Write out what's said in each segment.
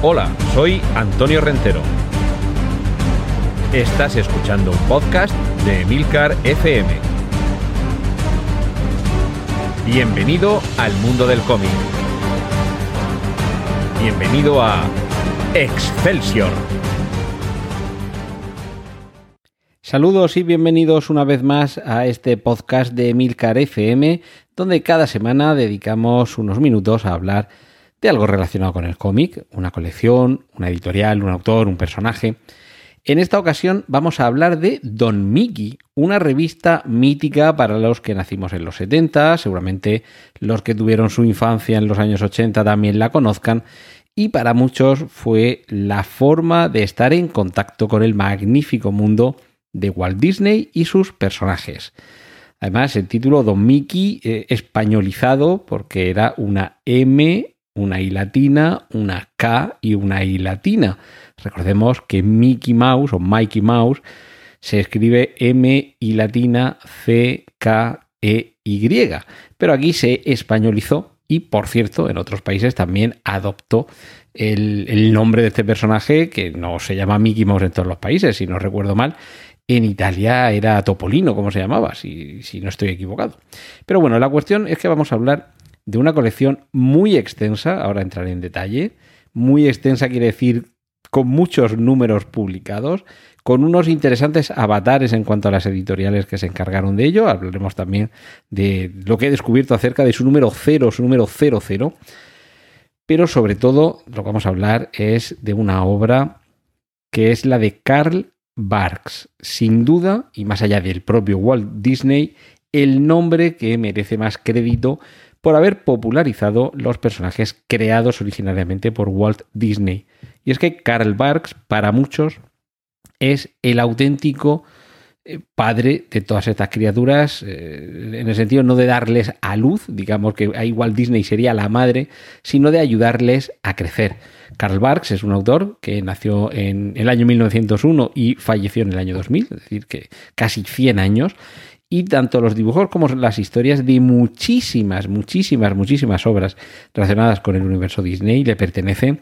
Hola, soy Antonio Rentero. Estás escuchando un podcast de Emilcar FM. Bienvenido al mundo del cómic. Bienvenido a Excelsior. Saludos y bienvenidos una vez más a este podcast de Emilcar FM, donde cada semana dedicamos unos minutos a hablar de algo relacionado con el cómic, una colección, una editorial, un autor, un personaje. En esta ocasión vamos a hablar de Don Mickey, una revista mítica para los que nacimos en los 70, seguramente los que tuvieron su infancia en los años 80 también la conozcan, y para muchos fue la forma de estar en contacto con el magnífico mundo de Walt Disney y sus personajes. Además, el título Don Mickey eh, españolizado porque era una M, una I latina, una K y una I latina. Recordemos que Mickey Mouse o Mikey Mouse se escribe M I latina C K E Y, pero aquí se españolizó y por cierto en otros países también adoptó el, el, nombre de este personaje que no se llama Mickey Mouse en todos los países, si no recuerdo mal, en Italia era Topolino, como se llamaba, si, si, no estoy equivocado. Pero bueno, la cuestión es que vamos a hablar de una colección muy extensa, ahora entraré en detalle, muy extensa quiere decir con muchos números publicados, con unos interesantes avatares en cuanto a las editoriales que se encargaron de ello. Hablaremos también de lo que he descubierto acerca de su número 0, su número 00. Pero sobre todo lo que vamos a hablar es de una obra que es la de Carl Barks, sin duda, y más allá del propio Walt Disney, el nombre que merece más crédito por haber popularizado los personajes creados originariamente por Walt Disney. Y es que Carl Barks, para muchos, es el auténtico eh, padre de todas estas criaturas, eh, en el sentido no de darles a luz, digamos que a Walt Disney sería la madre, sino de ayudarles a crecer. Karl Barks es un autor que nació en el año 1901 y falleció en el año 2000, es decir, que casi 100 años. Y tanto los dibujos como las historias de muchísimas, muchísimas, muchísimas obras relacionadas con el universo Disney le pertenecen.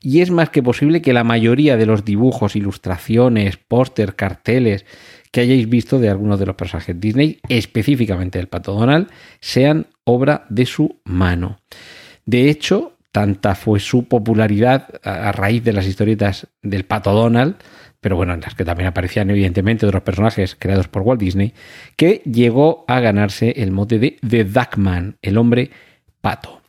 Y es más que posible que la mayoría de los dibujos, ilustraciones, póster, carteles que hayáis visto de algunos de los personajes Disney, específicamente el Pato Donald, sean obra de su mano. De hecho, Tanta fue su popularidad a, raíz de las historietas del Pato Donald, pero bueno, en las que también aparecían evidentemente otros personajes creados por Walt Disney, que llegó a ganarse el mote de The Duckman, el hombre pato.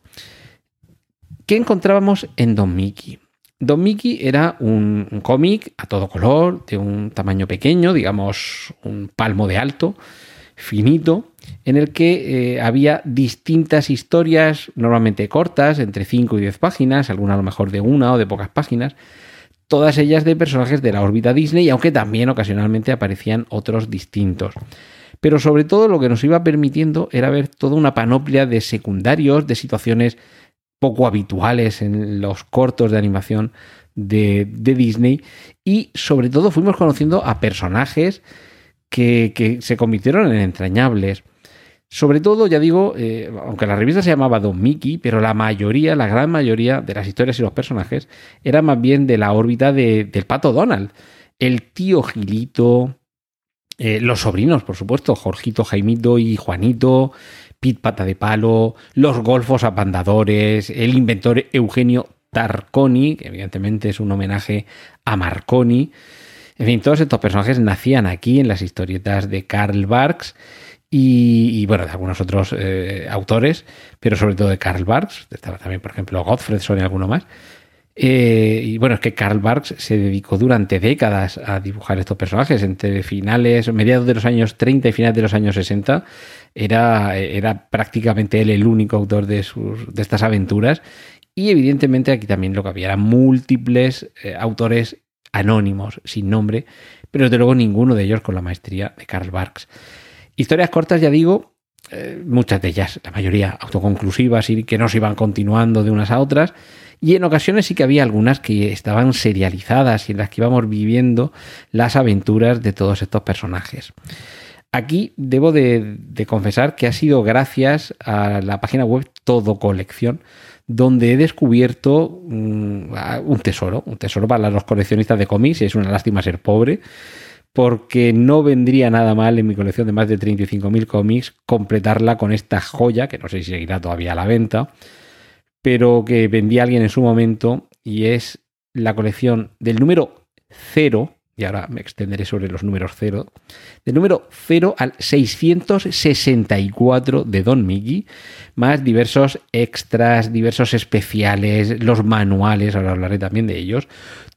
¿Qué encontrábamos en Don Mickey? Don Mickey era un, cómic a todo color, de un tamaño pequeño, digamos un palmo de alto, finito, en el que eh, había distintas historias, normalmente cortas, entre 5 y 10 páginas, algunas a lo mejor de una o de pocas páginas, todas ellas de personajes de la órbita Disney, aunque también ocasionalmente aparecían otros distintos. Pero sobre todo lo que nos iba permitiendo era ver toda una panoplia de secundarios, de situaciones poco habituales en los cortos de animación de, de Disney y sobre todo fuimos conociendo a personajes que, que se convirtieron en entrañables. Sobre todo, ya digo, eh, aunque la revista se llamaba Don Mickey, pero la mayoría, la gran mayoría de las historias y los personajes eran más bien de la órbita de, del pato Donald. El tío Gilito, eh, los sobrinos, por supuesto, Jorgito, Jaimito y Juanito, Pit Pata de Palo, los golfos apandadores, el inventor Eugenio Tarconi, que evidentemente es un homenaje a Marconi. En fin, todos estos personajes nacían aquí en las historietas de Karl Barks y, bueno, de algunos otros eh, autores, pero sobre todo de Karl Barks, estaba también, por ejemplo, Godfredson y alguno más. Eh, y bueno, es que Karl Barks se dedicó durante décadas a dibujar estos personajes, entre finales, mediados de los años 30 y finales de los años 60, era, era prácticamente él el único autor de, sus, de estas aventuras. Y evidentemente aquí también lo que había eran múltiples eh, autores anónimos, sin nombre, pero desde luego ninguno de ellos con la maestría de Karl Barks. Historias cortas, ya digo, eh, muchas de ellas, la mayoría autoconclusivas y que no se iban continuando de unas a otras. Y en ocasiones sí que había algunas que estaban serializadas y en las que íbamos viviendo las aventuras de todos estos personajes. Aquí debo de, confesar que ha sido gracias a la página web Todo Colección, donde he descubierto mm, un tesoro, un tesoro para los coleccionistas de cómics, es una lástima ser pobre, porque no vendría nada mal en mi colección de más de 35.000 cómics completarla con esta joya, que no sé si seguirá todavía a la venta, pero que vendía alguien en su momento, y es la colección del número 0 y ahora me extenderé sobre los números 0, del número 0 al 664 de Don Miggy, más diversos extras, diversos especiales, los manuales, ahora hablaré también de ellos.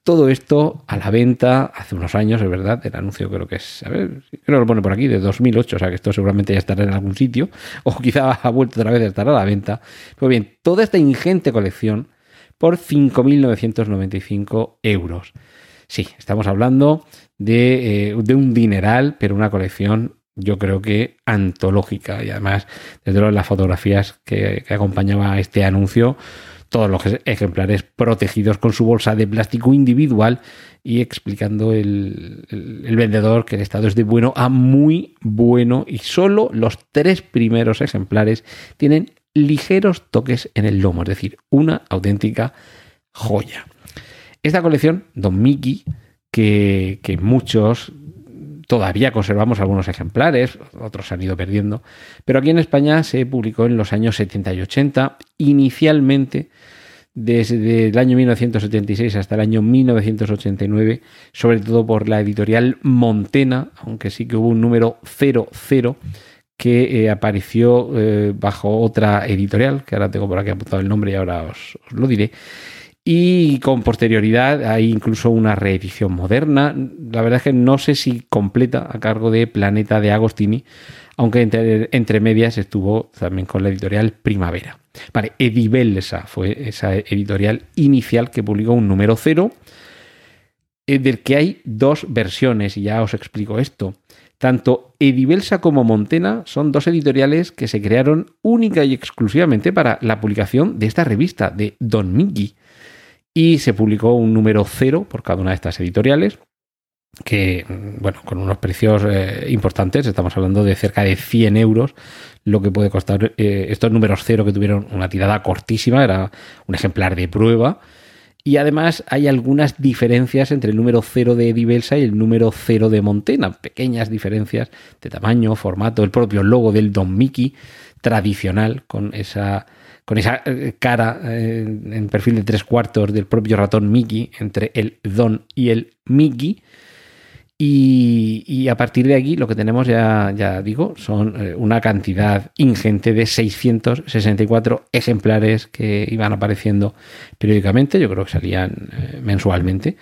Todo esto a la venta hace unos años, es verdad, el anuncio creo que es, a ver, creo que lo pone por aquí, de 2008, o sea que esto seguramente ya estará en algún sitio, o quizá ha vuelto otra vez a estar a la venta. Pues bien, toda esta ingente colección por 5.995 euros. Sí, estamos hablando de, eh, de un dineral, pero una colección yo creo que antológica y además desde luego las fotografías que, acompañaba este anuncio todos los ejemplares protegidos con su bolsa de plástico individual y explicando el, el, vendedor que el estado es de bueno a muy bueno y solo los tres primeros ejemplares tienen ligeros toques en el lomo, es decir, una auténtica joya. Esta colección, Don Mickey, que, muchos todavía conservamos algunos ejemplares, otros se han ido perdiendo, pero aquí en España se publicó en los años 70 y 80, inicialmente desde el año 1976 hasta el año 1989, sobre todo por la editorial Montena, aunque sí que hubo un número 00 que eh, apareció eh, bajo otra editorial, que ahora tengo por aquí apuntado el nombre y ahora os lo diré, y con posterioridad hay incluso una reedición moderna. La verdad es que no sé si completa a cargo de Planeta de Agostini, aunque entre, medias estuvo también con la editorial Primavera. Vale, Edibelsa fue esa editorial inicial que publicó un número cero, eh, del que hay dos versiones, y ya os explico esto. Tanto Edibelsa como Montena son dos editoriales que se crearon única y exclusivamente para la publicación de esta revista de Don Miggy y se publicó un número cero por cada una de estas editoriales que, bueno, con unos precios eh, importantes, estamos hablando de cerca de 100 euros, lo que puede costar eh, estos números cero que tuvieron una tirada cortísima, era un ejemplar de prueba, y además hay algunas diferencias entre el número cero de Edivelsa y el número cero de Montena, pequeñas diferencias de tamaño, formato, el propio logo del Don Mickey tradicional con esa con esa eh, cara eh, en perfil de tres cuartos del propio ratón Mickey entre el Don y el Mickey. Y, a partir de aquí lo que tenemos ya, ya digo, son eh, una cantidad ingente de 664 ejemplares que iban apareciendo periódicamente, yo creo que salían mensualmente.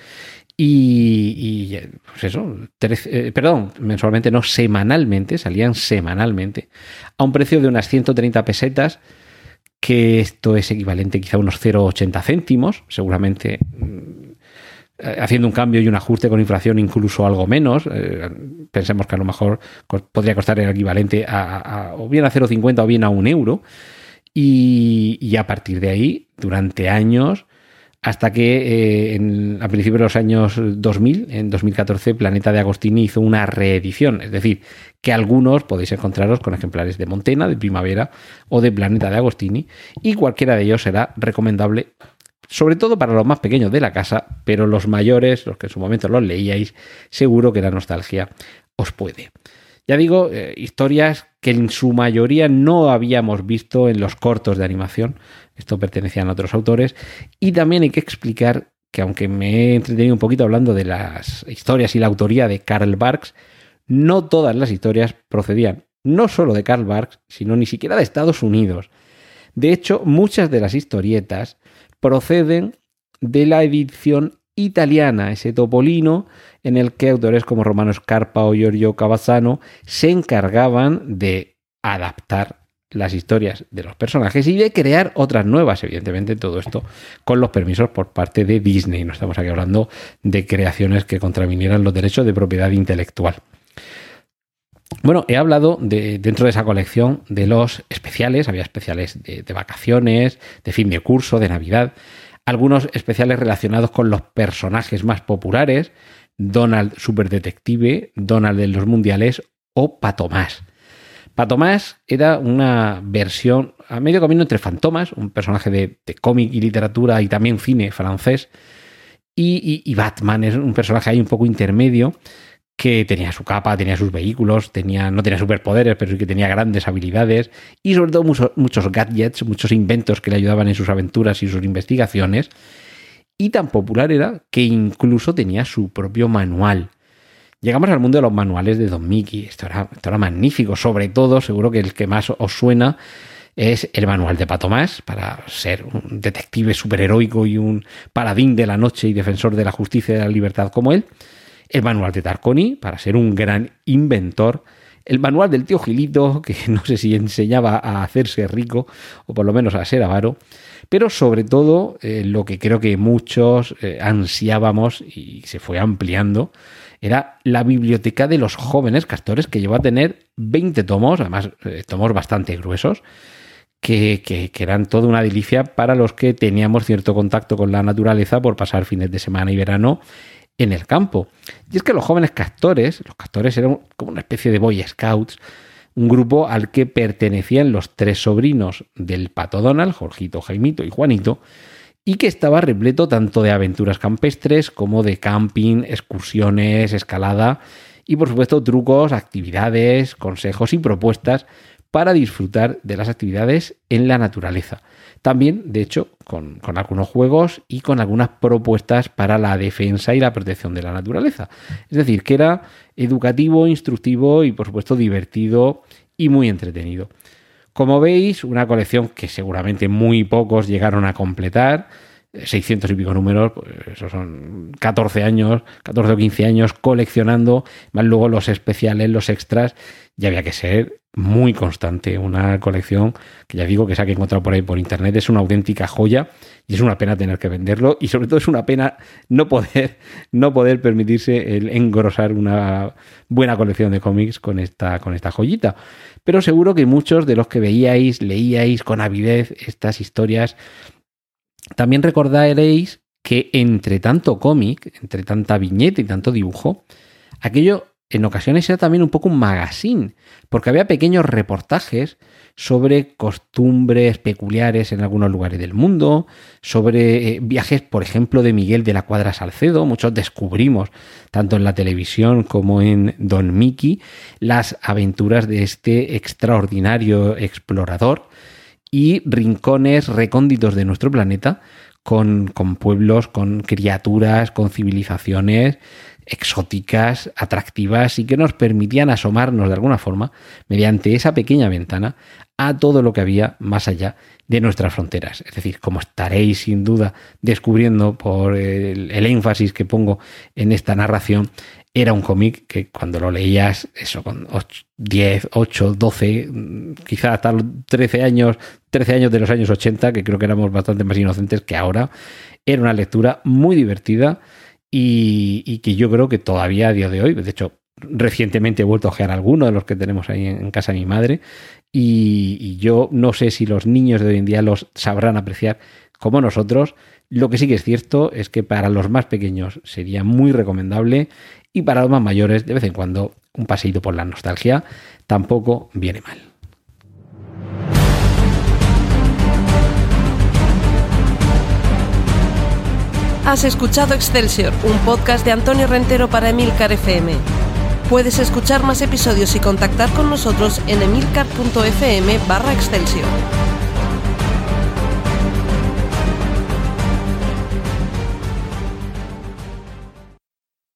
Y, pues eso, perdón, mensualmente no, semanalmente, salían semanalmente, a un precio de unas 130 pesetas, que esto es equivalente quizá a unos 0,80 céntimos, seguramente mm, haciendo un cambio y un ajuste con inflación incluso algo menos. Eh, pensemos que a lo mejor podría costar el equivalente a, o bien a 0,50 o bien a un euro. Y, a partir de ahí, durante años, hasta que eh, a principios de los años 2000, en 2014, Planeta de Agostini hizo una reedición, es decir, que algunos podéis encontraros con ejemplares de Montena, de Primavera o de Planeta de Agostini, y cualquiera de ellos será recomendable, sobre todo para los más pequeños de la casa, pero los mayores, los que en su momento los leíais, seguro que la nostalgia os puede. Ya digo, eh, historias que en su mayoría no habíamos visto en los cortos de animación, esto pertenecían a otros autores, y también hay que explicar que aunque me he entretenido un poquito hablando de las historias y la autoría de Karl Barks, no todas las historias procedían no solo de Karl Barks, sino ni siquiera de Estados Unidos. De hecho, muchas de las historietas proceden de la edición italiana, ese topolino en el que autores como Romano Scarpa o Giorgio Cavazzano se encargaban de adaptar las historias de los personajes y de crear otras nuevas, evidentemente todo esto con los permisos por parte de Disney. No estamos aquí hablando de creaciones que contravinieran los derechos de propiedad intelectual. Bueno, he hablado de, dentro de esa colección de los especiales, había especiales de, vacaciones, de fin de curso, de Navidad, algunos especiales relacionados con los personajes más populares, Donald Super Detective, Donald de los Mundiales o Patomás. Patomás era una versión a medio camino entre Fantomas, un personaje de, cómic y literatura y también cine francés, y, Batman es un personaje ahí un poco intermedio que tenía su capa, tenía sus vehículos, tenía, no tenía superpoderes, pero sí que tenía grandes habilidades y sobre todo muchos, gadgets, muchos inventos que le ayudaban en sus aventuras y sus investigaciones. Y tan popular era que incluso tenía su propio manual. Llegamos al mundo de los manuales de Don Mickey. Esto era, esto era magnífico. Sobre todo, seguro que el que más os suena es el manual de Pato Más para ser un detective superheroico y un paladín de la noche y defensor de la justicia y de la libertad como él. El manual de Tarconi para ser un gran inventor. El manual del tío Gilito, que no sé si enseñaba a hacerse rico o por lo menos a ser avaro. Pero sobre todo, eh, lo que creo que muchos eh, ansiábamos y se fue ampliando, era la biblioteca de los jóvenes castores que llevó a tener 20 tomos, además eh, tomos bastante gruesos, que, que, eran toda una delicia para los que teníamos cierto contacto con la naturaleza por pasar fines de semana y verano en el campo. Y es que los jóvenes castores, los castores eran como una especie de Boy Scouts, un grupo al que pertenecían los tres sobrinos del Pato Donald, Jorgito, Jaimito y Juanito, y que estaba repleto tanto de aventuras campestres como de camping, excursiones, escalada y por supuesto trucos, actividades, consejos y propuestas para disfrutar de las actividades en la naturaleza. También, de hecho, con, algunos juegos y con algunas propuestas para la defensa y la protección de la naturaleza. Es decir, que era educativo, instructivo y por supuesto divertido y muy entretenido. Como veis, una colección que seguramente muy pocos llegaron a completar, 600 y pico números, pues eso son 14 años, 14 o 15 años coleccionando, más luego los especiales, los extras, ya había que ser muy constante. Una colección que ya digo que se ha encontrado por ahí por internet es una auténtica joya y es una pena tener que venderlo y sobre todo es una pena no poder, no poder permitirse el engrosar una buena colección de cómics con esta, con esta joyita. Pero seguro que muchos de los que veíais, leíais con avidez estas historias, también recordaréis que entre tanto cómic, entre tanta viñeta y tanto dibujo, aquello en ocasiones era también un poco un magazine, porque había pequeños reportajes sobre costumbres peculiares en algunos lugares del mundo, sobre eh, viajes, por ejemplo, de Miguel de la Cuadra Salcedo. Muchos descubrimos, tanto en la televisión como en Don Mickey, las aventuras de este extraordinario explorador y rincones recónditos de nuestro planeta con, con pueblos, con criaturas, con civilizaciones exóticas, atractivas y que nos permitían asomarnos de alguna forma, mediante esa pequeña ventana, a todo lo que había más allá de nuestras fronteras. Es decir, como estaréis sin duda descubriendo por el, énfasis que pongo en esta narración, era un cómic que cuando lo leías, eso con 10, 8, 12, quizás hasta los 13 años, 13 años de los años 80, que creo que éramos bastante más inocentes que ahora, era una lectura muy divertida y, que yo creo que todavía a día de hoy, de hecho, recientemente he vuelto a ojear alguno de los que tenemos ahí en casa de mi madre y, yo no sé si los niños de hoy en día los sabrán apreciar como nosotros. Lo que sí que es cierto es que para los más pequeños sería muy recomendable y para los más mayores de vez en cuando un paseíto por la nostalgia tampoco viene mal. Has escuchado Excelsior, un podcast de Antonio Rentero para Emilcar FM. Puedes escuchar más episodios y contactar con nosotros en emilcar.fm barra Excelsior.